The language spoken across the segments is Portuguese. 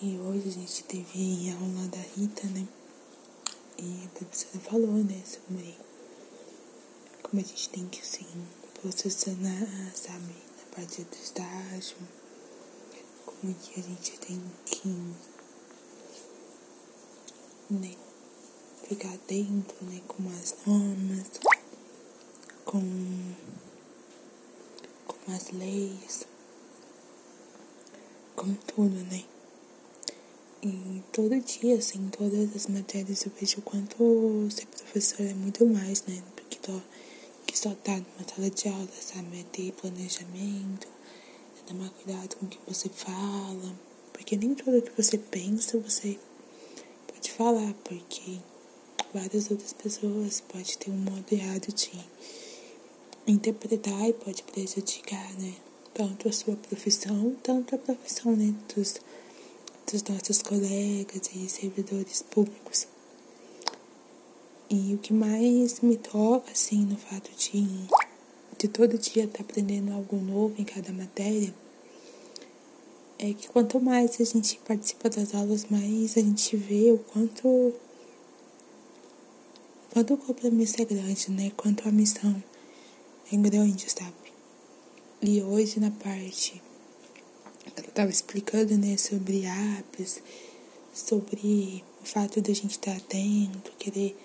E hoje a gente teve aula da Rita, né? E a professora falou, né, sobre como a gente tem que, assim, posicionar, sabe, na parte do estágio. Como que a gente tem que, né, ficar atento, né, com as normas, com, com as leis, com tudo, né? E todo dia, assim, todas as matérias eu vejo o quanto ser professor é muito mais, né? Porque tô, que só tá numa sala de aula, sabe? É ter planejamento, é tomar cuidado com o que você fala. Porque nem tudo que você pensa você pode falar, porque várias outras pessoas podem ter um modo errado de interpretar e pode prejudicar, né? Tanto a sua profissão, tanto a profissão, né? Dos, dos nossos colegas e servidores públicos. E o que mais me toca, assim, no fato de, de todo dia estar tá aprendendo algo novo em cada matéria, é que quanto mais a gente participa das aulas, mais a gente vê o quanto, quanto o compromisso é grande, né? Quanto a missão é grande, sabe? E hoje na parte estava explicando, né, sobre apps, sobre o fato de a gente estar atento, querer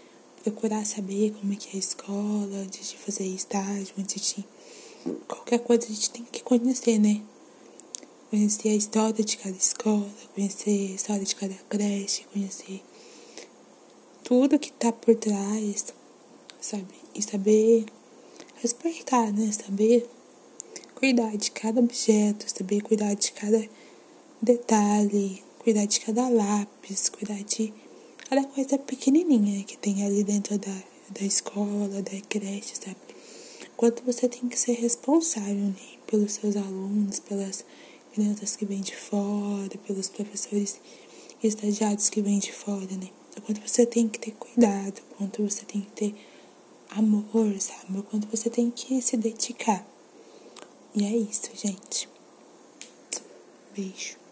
procurar saber como é que é a escola, antes de fazer estágio, antes de qualquer coisa a gente tem que conhecer, né? Conhecer a história de cada escola, conhecer a história de cada creche, conhecer tudo que tá por trás, sabe? E saber respeitar, né? Saber cuidar de cada objeto, saber cuidar de cada detalhe, cuidar de cada lápis, cuidar de cada coisa pequenininha que tem ali dentro da, da escola, da creche, sabe? Quanto você tem que ser responsável né? pelos seus alunos, pelas crianças que vêm de fora, pelos professores estagiários que vêm de fora, né? O quanto você tem que ter cuidado, quanto você tem que ter amor, sabe? O quanto você tem que se dedicar. E é isso, gente. Beijo.